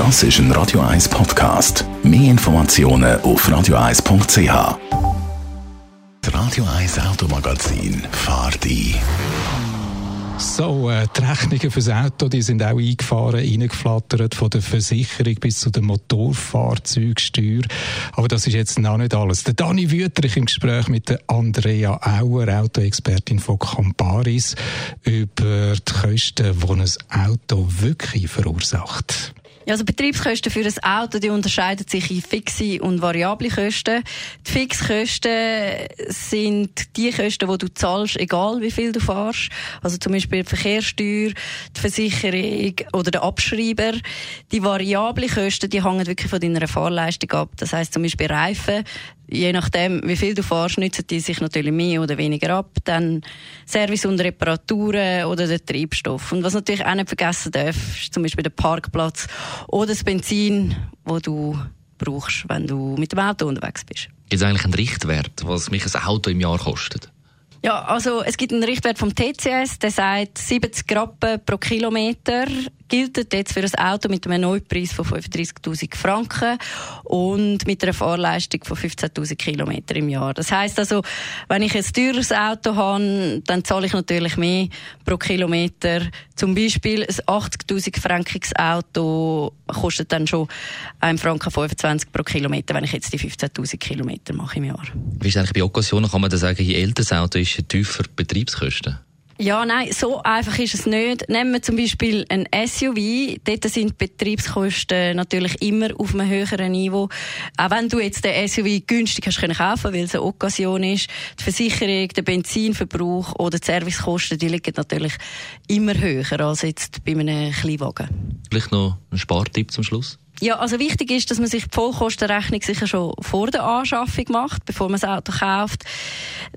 Das ist ein Radio 1 Podcast. Mehr Informationen auf radio1.ch. Das Radio 1 Automagazin fahrt ein. So, äh, die Rechnungen fürs Auto, die sind auch eingefahren, reingeflattert von der Versicherung bis zu der Motorfahrzeugsteuer. Aber das ist jetzt noch nicht alles. Der Dani Wüterich im Gespräch mit der Andrea Auer, Autoexpertin von Comparis, über die Kosten, die ein Auto wirklich verursacht. Ja, also Betriebskosten für ein Auto, die unterscheiden sich in fixe und variable Kosten. Die Fixkosten sind die Kosten, die du zahlst, egal wie viel du fährst. Also zum Beispiel die Verkehrssteuer, die Versicherung oder der Abschreiber. Die variable Kosten, die hängen wirklich von deiner Fahrleistung ab. Das heißt zum Beispiel Reifen, je nachdem, wie viel du fährst, nützen die sich natürlich mehr oder weniger ab. Dann Service und Reparaturen oder der Treibstoff. Und was natürlich auch nicht vergessen darf, ist zum Beispiel der Parkplatz oder das Benzin, wo du brauchst, wenn du mit dem Auto unterwegs bist. Gibt es eigentlich einen Richtwert, was mich ein Auto im Jahr kostet? Ja, also es gibt einen Richtwert vom TCS, der sagt 70 Rappen pro Kilometer gilt jetzt für ein Auto mit einem Neupreis von 35.000 Franken und mit einer Fahrleistung von 15.000 Kilometer im Jahr. Das heißt also, wenn ich ein teures Auto habe, dann zahle ich natürlich mehr pro Kilometer. Zum Beispiel ein 80.000 Frankiges Auto kostet dann schon 1 Franken 25 pro Kilometer, wenn ich jetzt die 15.000 Kilometer mache im Jahr. Wie ist eigentlich bei Occasionen, kann man da sagen, je älter das Auto ist, je tiefer Betriebskosten? Ja, nein, so einfach ist es nicht. Nehmen wir zum Beispiel ein SUV. Dort sind die Betriebskosten natürlich immer auf einem höheren Niveau. Auch wenn du jetzt den SUV günstig hast können kaufen, weil es eine Okkasion ist, die Versicherung, der Benzinverbrauch oder die Servicekosten, die liegen natürlich immer höher als jetzt bei einem Kleinwagen. Vielleicht noch ein Spartipp zum Schluss? Ja, also wichtig ist, dass man sich die Vollkostenrechnung sicher schon vor der Anschaffung macht, bevor man das Auto kauft.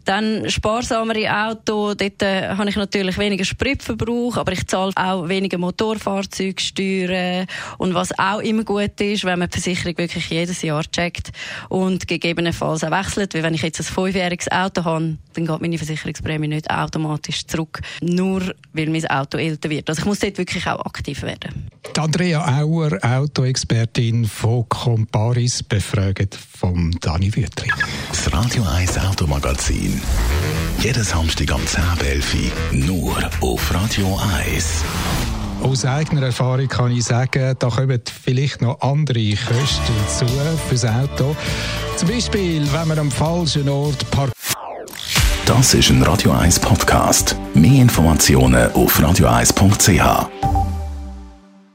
Dann sparsamere Auto, dort äh, habe ich natürlich weniger Spritverbrauch, aber ich zahle auch weniger Motorfahrzeugsteuern und was auch immer gut ist, wenn man die Versicherung wirklich jedes Jahr checkt und gegebenenfalls auch wechselt, weil wenn ich jetzt ein fünfjähriges Auto habe, dann geht meine Versicherungsprämie nicht automatisch zurück, nur weil mein Auto älter wird. Also ich muss dort wirklich auch aktiv werden. Die Andrea Auer, Autoexpertin von Comparis, befragt vom Dani Wütri. Das Radio 1 Automagazin. Jeden Samstag am 10.11 Uhr nur auf Radio 1. Aus eigener Erfahrung kann ich sagen, da kommen vielleicht noch andere Kosten hinzu fürs Auto. Zum Beispiel, wenn man am falschen Ort parkt. Das ist ein Radio 1 Podcast. Mehr Informationen auf radio1.ch.